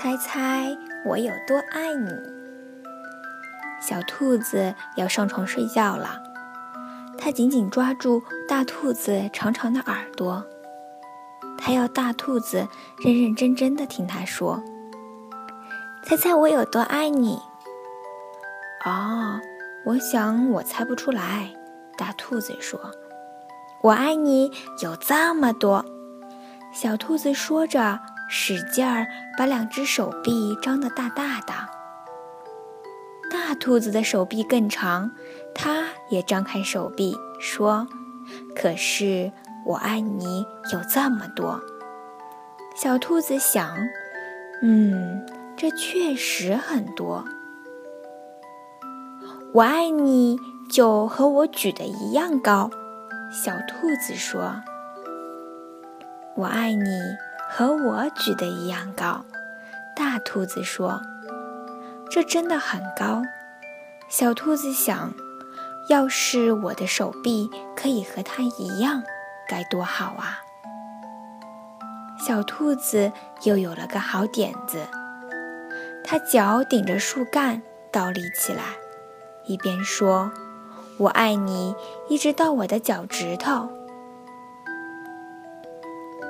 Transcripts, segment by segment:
猜猜我有多爱你。”小兔子要上床睡觉了，它紧紧抓住大兔子长长的耳朵，它要大兔子认认真真的听它说：“猜猜我有多爱你。”哦，我想我猜不出来。大兔子说：“我爱你有这么多。”小兔子说着，使劲儿把两只手臂张得大大的。大兔子的手臂更长，它也张开手臂说：“可是我爱你有这么多。”小兔子想：“嗯，这确实很多。”我爱你就和我举的一样高，小兔子说。我爱你和我举的一样高，大兔子说。这真的很高，小兔子想，要是我的手臂可以和它一样，该多好啊！小兔子又有了个好点子，它脚顶着树干倒立起来。一边说：“我爱你，一直到我的脚趾头；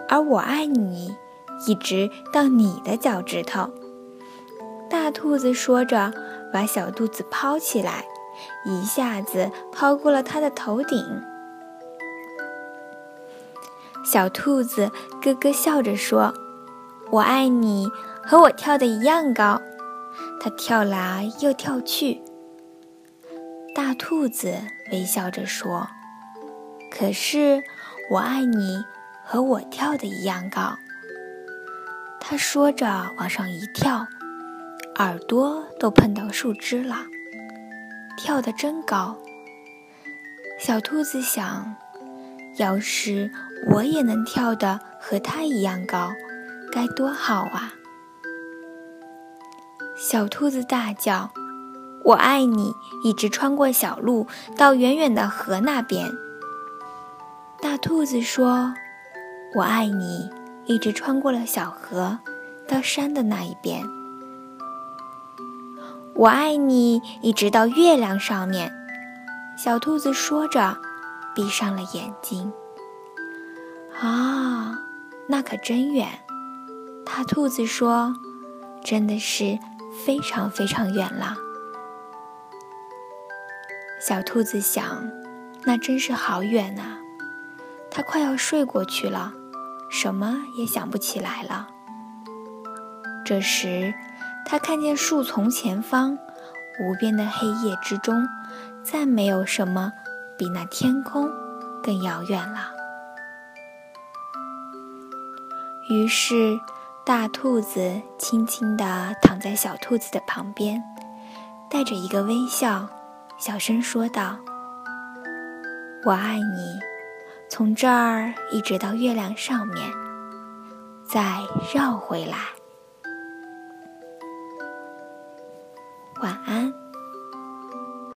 而我爱你，一直到你的脚趾头。”大兔子说着，把小兔子抛起来，一下子抛过了它的头顶。小兔子咯咯笑着说：“我爱你，和我跳的一样高。”它跳来又跳去。大兔子微笑着说：“可是我爱你，和我跳的一样高。”他说着往上一跳，耳朵都碰到树枝了，跳得真高。小兔子想：要是我也能跳得和它一样高，该多好啊！小兔子大叫。我爱你，一直穿过小路到远远的河那边。大兔子说：“我爱你，一直穿过了小河，到山的那一边。”我爱你，一直到月亮上面。小兔子说着，闭上了眼睛。啊，那可真远。大兔子说：“真的是非常非常远了。”小兔子想：“那真是好远呐！”他快要睡过去了，什么也想不起来了。这时，他看见树丛前方，无边的黑夜之中，再没有什么比那天空更遥远了。于是，大兔子轻轻地躺在小兔子的旁边，带着一个微笑。小声说道：“我爱你，从这儿一直到月亮上面，再绕回来。晚安。”